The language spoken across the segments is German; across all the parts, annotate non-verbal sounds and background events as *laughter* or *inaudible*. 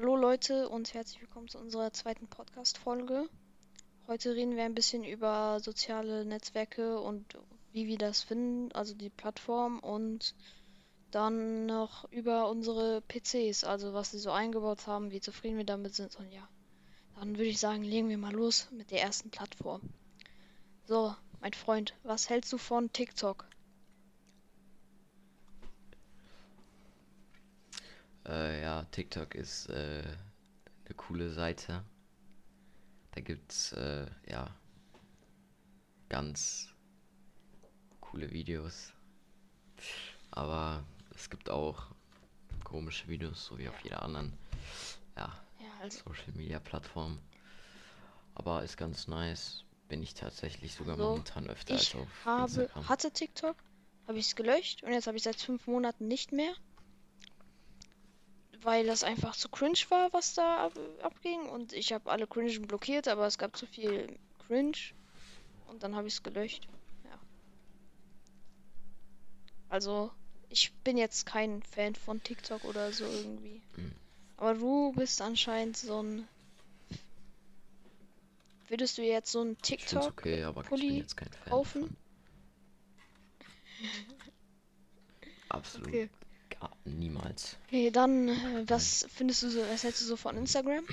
Hallo Leute und herzlich willkommen zu unserer zweiten Podcast-Folge. Heute reden wir ein bisschen über soziale Netzwerke und wie wir das finden, also die Plattform und dann noch über unsere PCs, also was sie so eingebaut haben, wie zufrieden wir damit sind und ja. Dann würde ich sagen, legen wir mal los mit der ersten Plattform. So, mein Freund, was hältst du von TikTok? Äh, ja, TikTok ist äh, eine coole Seite. Da gibt's äh, ja ganz coole Videos. Aber es gibt auch komische Videos, so wie auf jeder anderen ja, Ja, also, Social Media Plattform. Aber ist ganz nice. Bin ich tatsächlich sogar Also, momentan öfter ich als auf habe, Instagram. hatte TikTok, habe ich es gelöscht und jetzt habe ich seit fünf Monaten nicht mehr. Weil das einfach zu cringe war, was da ab, abging. Und ich habe alle Cringen blockiert, aber es gab zu viel Cringe. Und dann habe ich es gelöscht. Ja. Also, ich bin jetzt kein Fan von TikTok oder so irgendwie. Mhm. Aber du bist anscheinend so ein. Würdest du jetzt so ein TikTok okay, aber ich Pulli bin jetzt kein Fan kaufen? *laughs* Absolut Okay. Niemals. Okay, dann, äh, was findest du so, was hältst du so von Instagram?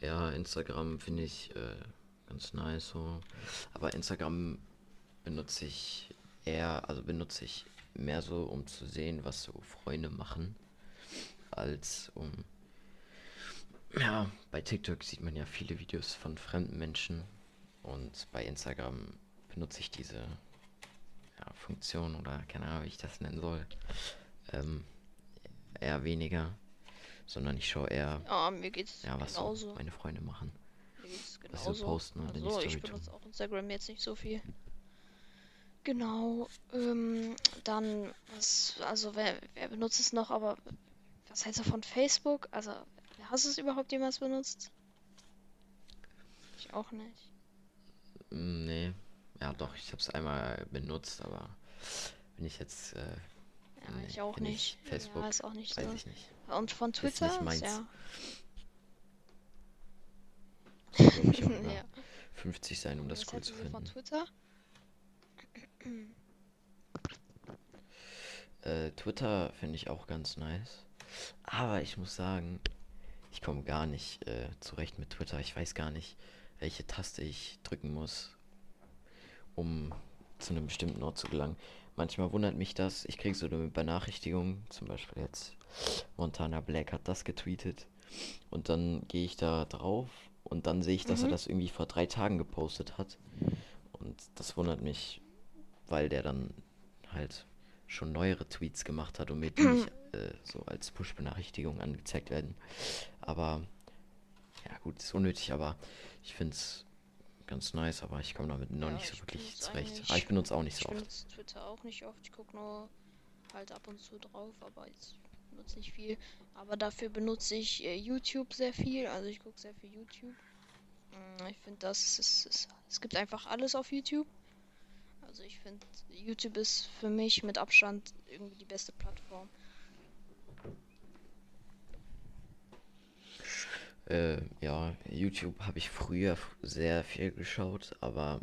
Ja, Instagram finde ich äh, ganz nice so. Aber Instagram benutze ich eher, also benutze ich mehr so, um zu sehen, was so Freunde machen, als um. Ja, bei TikTok sieht man ja viele Videos von fremden Menschen und bei Instagram benutze ich diese ja, Funktion oder keine Ahnung, wie ich das nennen soll, ähm, eher weniger, sondern ich schaue eher, Ja, mir geht's ja, was so genauso. meine Freunde machen. Mir geht's was sie genauso. posten die Also, Story ich tun. benutze auch Instagram jetzt nicht so viel. Genau, ähm, dann, was, also wer, wer benutzt es noch, aber was hältst du von Facebook? Also, hast du es überhaupt jemals benutzt? Ich auch nicht. Mm, Nee, ja doch, ich habe es einmal benutzt, aber bin ich jetzt, äh, Ja, Nee, ich auch bin ich nicht. Facebook, Ja, ist auch nicht weiß so. ich nicht. Und von nicht Twitter? meins. Ja. Muss glaub ich auch *laughs* Ja. 50 sein, um das Was cool zu so von finden. Twitter? Äh, Twitter finde ich auch ganz nice. Aber ich muss sagen, ich komme gar nicht äh, zurecht mit Twitter. Ich weiß gar nicht, welche Taste ich drücken muss, um zu einem bestimmten Ort zu gelangen. Manchmal wundert mich das. Ich kriege so eine Benachrichtigung, zum Beispiel jetzt Montana Black hat das getweetet. Und dann gehe ich da drauf und dann sehe ich, dass er Mhm. das irgendwie vor drei Tagen gepostet hat. Und das wundert mich, weil der dann halt schon neuere Tweets gemacht hat und mir die nicht *clears throat* äh, so als Push-Benachrichtigung angezeigt werden. Aber ja gut, ist unnötig, aber ich finde es ganz nice, aber ich komme damit noch Ja, nicht so ich wirklich zurecht. Aber ich benutze auch nicht Ich so oft. benutze Twitter auch nicht oft. Ich gucke nur halt ab und zu drauf, aber jetzt benutze nicht viel. Aber dafür benutze ich äh, YouTube sehr viel. Also ich gucke sehr viel YouTube. Mm, Ich finde, das ist, ist, es gibt einfach alles auf YouTube. Also ich finde, YouTube ist für mich mit Abstand irgendwie die beste Plattform. Äh, ja, YouTube habe ich früher sehr viel geschaut, aber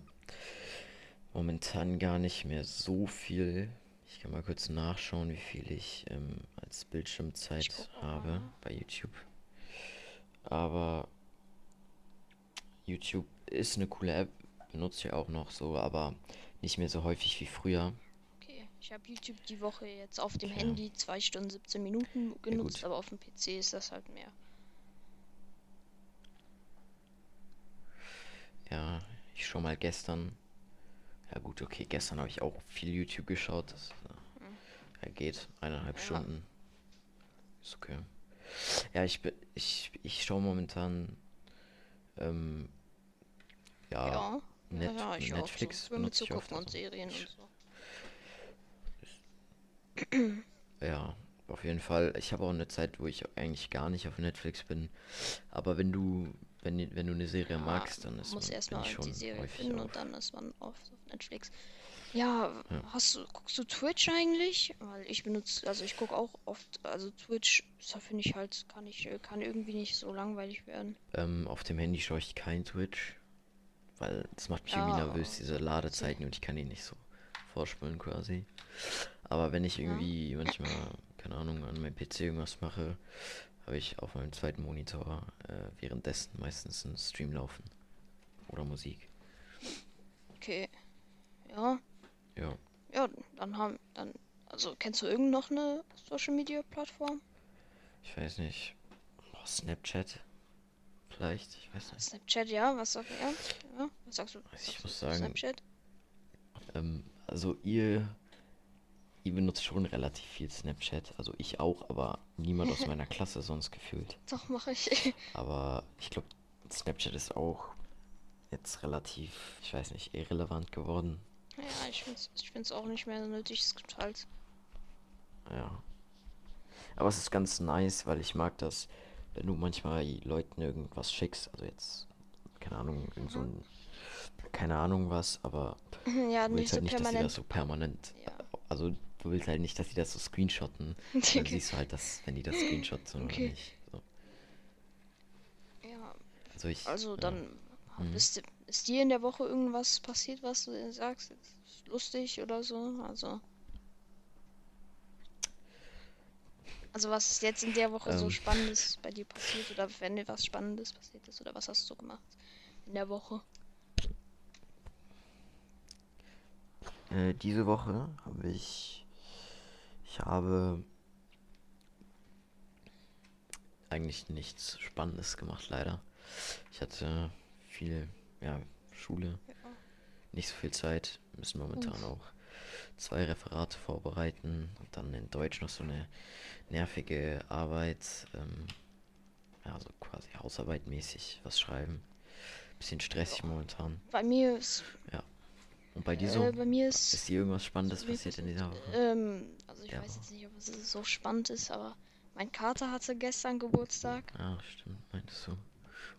momentan gar nicht mehr so viel. Ich kann mal kurz nachschauen, wie viel ich ähm, als Bildschirmzeit habe bei YouTube. Aber YouTube ist eine coole App, benutze ich auch noch so, aber nicht mehr so häufig wie früher. Okay, ich habe YouTube die Woche jetzt auf dem Tja. Handy 2 Stunden 17 Minuten genutzt, gut. aber auf dem PC ist das halt mehr. Ja, ich schau mal gestern. Ja gut, okay, gestern habe ich auch viel YouTube geschaut. Das äh, ja, geht eineinhalb Ja. Stunden. Ist okay. Ja, ich bin, ich, ich schaue momentan ähm, ja, Ja, Net ja, ich auch Netflix so. Zu ich oft. und Serien ich, und so. *clears throat* ja, auf jeden Fall. Ich habe auch eine Zeit, wo ich eigentlich gar nicht auf Netflix bin. Aber wenn du, wenn, wenn du eine Serie Ja, magst, dann ist muss man, erstmal schon die Serie finden auf. und dann ist man oft auf Netflix. Ja, Ja. hast du, guckst du Twitch eigentlich? Weil ich benutze, also ich gucke auch oft, also Twitch, da finde ich halt, kann ich, kann irgendwie nicht so langweilig werden. Ähm, auf dem Handy schaue ich kein Twitch, weil das macht mich irgendwie Ja, nervös, diese Ladezeiten und ich kann die nicht so vorspulen quasi. Aber wenn ich irgendwie manchmal, keine Ahnung, an meinem PC irgendwas mache, habe ich auf meinem zweiten Monitor äh, währenddessen meistens einen Stream laufen. Oder Musik. Okay. Ja, Ja. ja, dann haben, dann, also kennst du irgend noch eine Social Media Plattform? Ich weiß nicht. Boah, Snapchat? Vielleicht? Ich weiß nicht. Snapchat, ja, was sagt er? Ja, was sagst du? Also ich sagst muss du sagen- Snapchat? Ähm, also ihr, ihr benutzt schon relativ viel Snapchat. Also ich auch, aber niemand aus *laughs* meiner Klasse sonst gefühlt. Doch, mache ich. *laughs* Aber ich glaube, Snapchat ist auch jetzt relativ, ich weiß nicht, irrelevant geworden. Ja, ich find's, ich find's auch nicht mehr so nötig. Es gibt halt. Ja. Aber es ist ganz nice, weil ich mag das, wenn du manchmal Leuten irgendwas schickst. Also jetzt, keine Ahnung, irgend so ein, keine Ahnung was, aber *laughs* Ja, nicht willst so halt nicht, dass permanent. das so permanent. Ja. Also willst halt nicht, dass die das so screenshotten. *laughs* Dann Okay. siehst du halt, dass, wenn die das screenshotten oder Okay. nicht. So. Ja, Also ich. also ja. dann Mhm. ist, ist dir in der Woche irgendwas passiert, was du sagst, ist lustig oder so? Also. Also was ist jetzt in der Woche so Ähm. Spannendes bei dir passiert oder wenn dir was Spannendes passiert ist oder was hast du gemacht in der Woche? Äh, diese Woche habe ich. Ich habe eigentlich nichts Spannendes gemacht, leider. Ich hatte viel, ja, Schule, Ja. nicht so viel Zeit. Müssen momentan auch zwei Referate vorbereiten und dann in Deutsch noch so eine nervige Arbeit, ähm, ja, so quasi Hausarbeit mäßig was schreiben. Bisschen stressig momentan. Bei mir ist, Und bei dir so? äh, bei mir ist, Ist dir irgendwas Spannendes mir passiert in dieser Woche? ähm, also ich Ja. weiß jetzt nicht, ob es so spannend ist, aber mein Kater hatte gestern Geburtstag. Ah, stimmt, meintest du.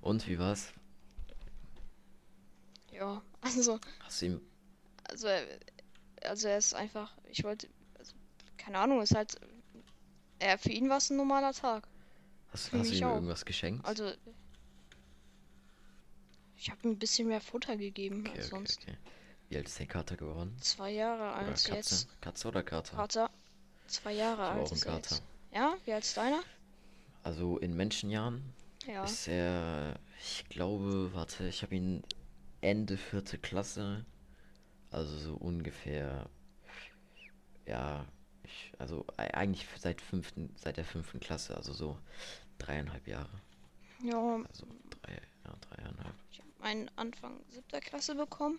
Und wie war's? Ja, also Hast du ihm. Also, er- also er ist einfach, ich wollte, also, keine Ahnung, ist halt, er, für ihn war es ein normaler Tag. Hast, Für hast du ihm auch. irgendwas geschenkt? Also, ich habe ihm ein bisschen mehr Futter gegeben okay, als okay, sonst. okay. Wie alt ist der Kater geworden? Zwei Jahre alt Katze? jetzt. Katze oder Kater? Kater, zwei Jahre alt auch er Kater. Ja, wie alt ist deiner? Also in Menschenjahren Ja. ist er, ich glaube, warte, ich habe ihn Ende vierte Klasse, also so ungefähr, ja, ich, also e- eigentlich seit fünften, seit der fünften Klasse, also so dreieinhalb Jahre, Ja, also drei, ja, dreieinhalb. ich habe meinen Anfang siebter Klasse bekommen.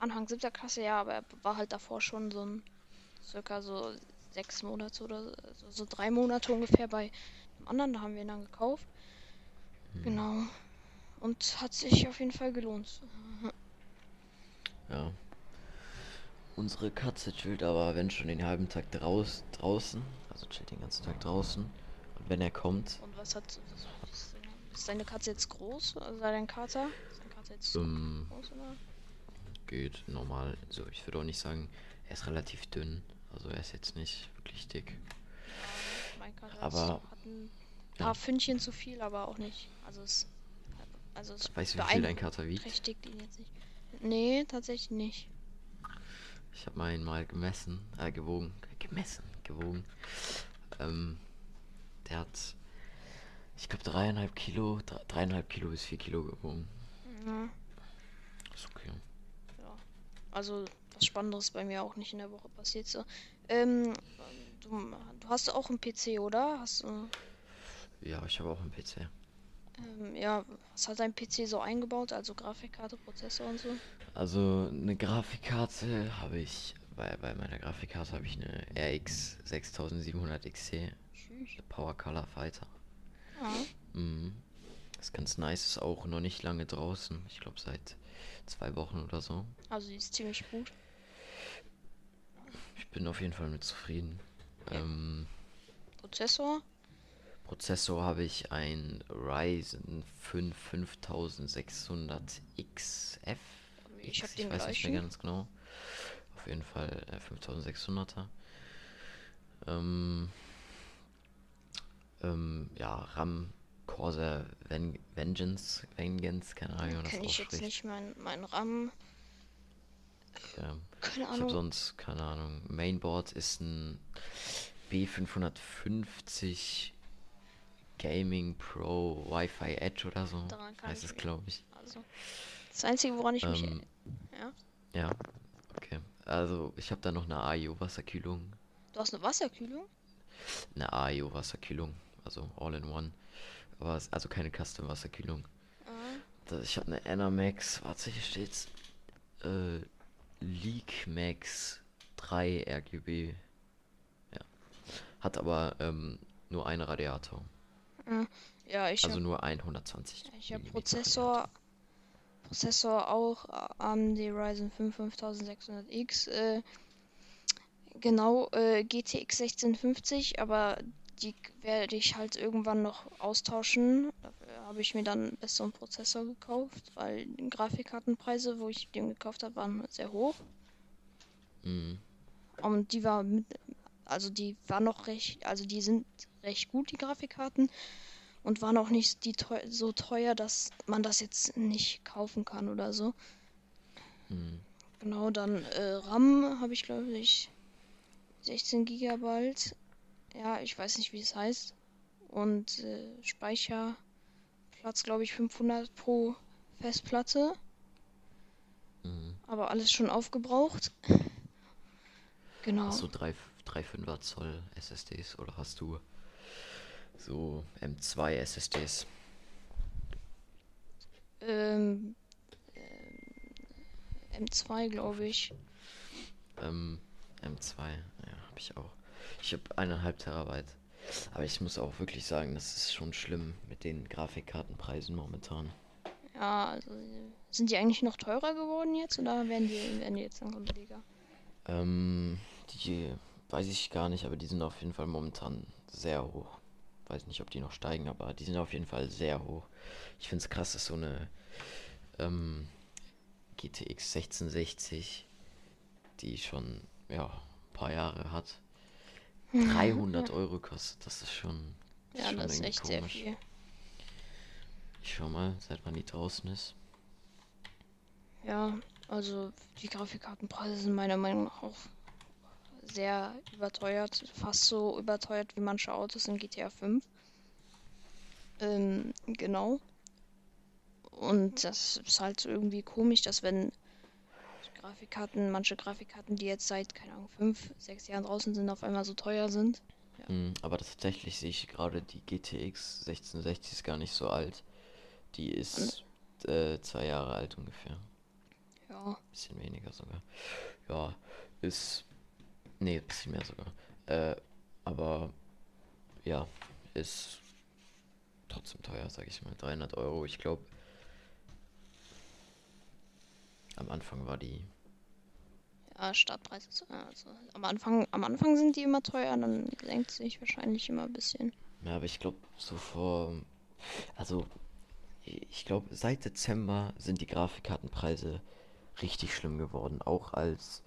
Anfang siebter Klasse, ja, aber er war halt davor schon so ein circa so sechs Monate oder so, also so drei Monate ungefähr bei dem anderen. Da haben wir ihn dann gekauft. Hm. Genau. Und hat sich auf jeden Fall gelohnt. Ja. Unsere Katze chillt aber, wenn schon den halben Tag draus, draußen, also chillt den ganzen Tag draußen. Und wenn er kommt, Und was hat. Was, ist, deine, Katze jetzt groß? Also dein Kater? Ist dein Kater jetzt ähm, groß oder? geht normal. So, ich würde auch nicht sagen, er ist relativ dünn. Also er ist jetzt nicht wirklich dick. Ja, mein Kater Aber- hat ein ja. paar Fündchen zu viel, aber auch nicht. Also es. Also es Weißt du, wie viel dein Kater wiegt? beeinträchtigt ihn jetzt nicht. Nee, tatsächlich nicht. Ich habe mal ihn mal gemessen, äh, gewogen, gemessen, gewogen. Ähm, der hat, ich glaube, dreieinhalb Kilo, dre- dreieinhalb Kilo bis vier Kilo gewogen. Ja, Ist okay. ja. Also was Spannendes bei mir auch nicht in der Woche passiert. So. Ähm, du, du hast auch einen PC, oder? Hast du. Ja, ich habe auch einen PC. Ähm, ja, was hat dein PC so eingebaut? Also Grafikkarte, Prozessor und so? Also eine Grafikkarte habe ich, bei, bei meiner Grafikkarte habe ich eine RX 6700 XC, Tschüss. eine Power Color Fighter. Ja. Mhm. Ist ganz nice, ist auch noch nicht lange draußen. Ich glaube seit zwei Wochen oder so. Also die ist ziemlich gut. Ich bin auf jeden Fall mit zufrieden. Ja. Ähm, Prozessor? Prozessor habe ich ein Ryzen 5 5600 XF. Ich hab X, den weiß nicht mehr ganz genau. Auf jeden Fall äh, 5600er. Ähm, ähm, ja, RAM Corsair Ven Vengeance, Vengeance, keine Ahnung, wie man das Kenne ich jetzt nicht mein, mein RAM. Ja. Keine Ich habe Ahnung. sonst, keine Ahnung. Mainboard ist ein B550 Gaming Pro Wi-Fi Edge oder so. Daran kann Heißt ich es, glaube ich. Also, das Einzige, woran ich mich. Ähm, Ja. ja, okay. Also, ich habe da noch eine AIO-Wasserkühlung. Du hast eine Wasserkühlung? Eine AIO-Wasserkühlung. Also All-in-One. Aber es, also keine Custom-Wasserkühlung. Ah, Da- Ich habe eine Enermax. Warte, hier steht's. Äh, LeakMax 3 RGB. Ja. Hat aber ähm, nur einen Radiator. ja, ich Also habe nur ein 120 ich hab Millimeter Prozessor. Prozessor auch äh, AMD Ryzen 5 5600X. Äh, genau, äh, GTX 1650, aber die werde ich halt irgendwann noch austauschen. Habe ich mir dann einen besseren Prozessor gekauft, weil die Grafikkartenpreise, wo ich den gekauft habe, waren sehr hoch. Mhm. Und die war mit, also die war noch recht, also die sind recht gut, die Grafikkarten. Und waren auch nicht die teu so teuer, dass man das jetzt nicht kaufen kann oder so. Mhm. Genau, dann äh, RAM habe ich glaube ich 16 Gigabyte. Ja, ich weiß nicht, wie es heißt. Und äh, Speicherplatz glaube ich 500 pro Festplatte. Mhm. Aber alles schon aufgebraucht. Genau. Hast du 3, 3,5er Zoll SSDs oder hast du so M2 SSDs? Ähm, ähm, M2, glaube ich. Ähm, M2, ja, habe ich auch. Ich habe eineinhalb Terabyte. Aber ich muss auch wirklich sagen, das ist schon schlimm mit den Grafikkartenpreisen momentan. Ja, also sind die eigentlich noch teurer geworden jetzt oder werden die, werden die jetzt langsam billiger? Ähm, die weiß ich gar nicht, aber die sind auf jeden Fall momentan sehr hoch. Weiß nicht, ob die noch steigen, aber die sind auf jeden Fall sehr hoch. Ich finde es krass, dass so eine ähm, GTX 1660, die schon ja, ein paar Jahre hat, 300 Euro kostet. Das ist schon, Ja, schon das ist echt sehr komisch. viel. Ich schau mal, seit wann die draußen ist. Ja, also die Grafikkartenpreise sind meiner Meinung nach auch sehr überteuert. Fast so überteuert wie manche Autos in GTA 5. Ähm, genau. Und das ist halt irgendwie komisch, dass wenn Grafikkarten, manche Grafikkarten, die jetzt seit, keine Ahnung, fünf, sechs Jahren draußen sind, auf einmal so teuer sind. Hm, aber tatsächlich sehe ich gerade die GTX 1660 ist gar nicht so alt. Die ist äh, zwei Jahre alt ungefähr. Ja, Bisschen weniger sogar. Ja, ist. Nee, bisschen mehr sogar. Äh, aber ja, ist trotzdem teuer, sag ich mal. 300 Euro. Ich glaube, am Anfang war die. ja, Startpreis ist, also am Anfang, am Anfang sind die immer teuer, dann senkt sich wahrscheinlich immer ein bisschen. Ja, aber ich glaube, so vor. Also, ich glaube, seit Dezember sind die Grafikkartenpreise richtig schlimm geworden. Auch als.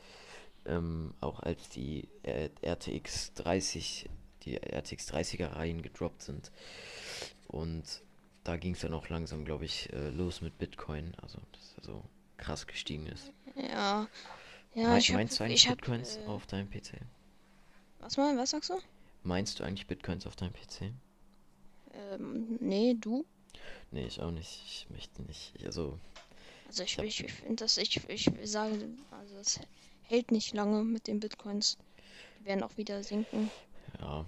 Ähm, auch als die äh, RTX 30, die RTX 30er Reihen gedroppt sind. Und da ging es dann auch langsam, glaube ich, äh, los mit Bitcoin. Also, dass er so krass gestiegen ist. Ja, ja, Mei- ich hab, meinst du eigentlich ich hab, Bitcoins äh, auf deinem PC? was mal, was sagst du? Meinst du eigentlich Bitcoins auf deinem PC? Ähm, nee, du? Nee, ich auch nicht. Ich möchte nicht. Ich, also, Also ich, Ich hab- ich, ich finde das, ich, ich sage, also es hält nicht lange mit den Bitcoins. Die werden auch wieder sinken. Ja,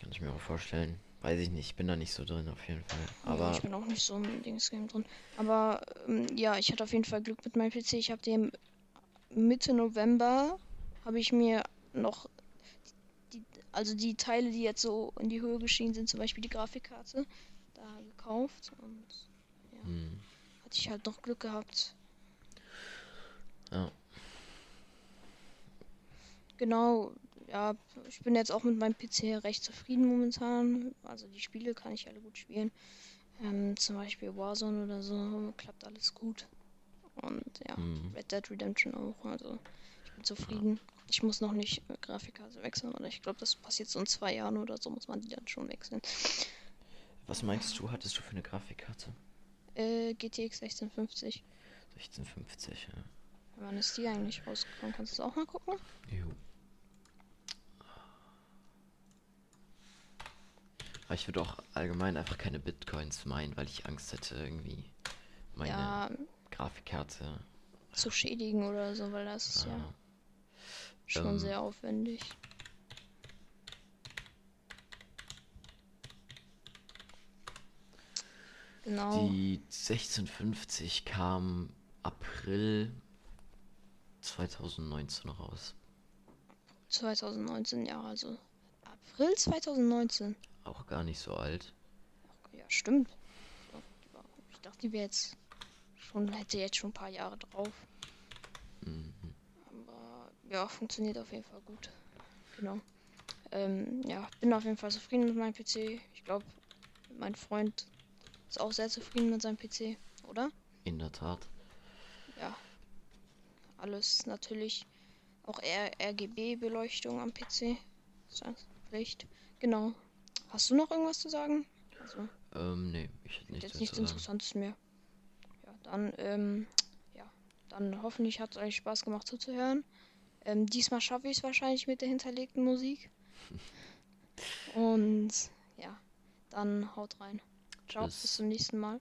kann ich mir auch vorstellen. Weiß ich nicht, ich bin da nicht so drin auf jeden Fall. Ja, Aber ich bin auch nicht so im Dingsgame drin. Aber ähm, ja, ich hatte auf jeden Fall Glück mit meinem PC. Ich habe den Mitte November habe ich mir noch die, also die Teile, die jetzt so in die Höhe gestiegen sind, zum Beispiel die Grafikkarte, da gekauft und hm, hatte ich halt noch Glück gehabt. ja, Genau, ja, ich bin jetzt auch mit meinem PC recht zufrieden momentan. Also die Spiele kann ich alle gut spielen. Ähm, zum Beispiel Warzone oder so, klappt alles gut. Und ja, Mhm. Red Dead Redemption auch. Also ich bin zufrieden. Ich muss noch nicht Grafikkarte wechseln, oder ich glaube, das passiert so in zwei Jahren oder so, muss man die dann schon wechseln. Was meinst du, hattest du für eine Grafikkarte? Äh, GTX 1650. 1650, ja. Wann ist die eigentlich rausgekommen? Kannst du das auch mal gucken? Jo. Aber ich würde auch allgemein einfach keine Bitcoins meinen, weil ich Angst hätte, irgendwie meine Ja, Grafikkarte. zu schädigen oder so, weil das ist ja Ah, schon ähm, sehr aufwendig. Genau. Die 1650 kam April 2019 raus. 2019, ja, also April 2019. Auch gar nicht so alt. Ja, stimmt. Ich dachte, die wäre jetzt schon, hätte jetzt schon ein paar Jahre drauf. Mhm. Aber ja, funktioniert auf jeden Fall gut. Genau. Ähm, ja, bin auf jeden Fall zufrieden mit meinem PC. Ich glaube, mein Freund ist auch sehr zufrieden mit seinem PC, oder? In der Tat. Ja. Alles natürlich. Auch RGB-Beleuchtung am PC. Ist Pflicht. Genau. Hast du noch irgendwas zu sagen? Also, Ähm, nee, ich hätte Nichts jetzt nichts. Interessantes mehr. Ja, dann, ähm, ja, dann hoffentlich hat es euch Spaß gemacht zuzuhören. Ähm, diesmal schaffe ich es wahrscheinlich mit der hinterlegten Musik. *laughs* Und ja, dann haut rein. Ciao, Tschüss. bis zum nächsten Mal.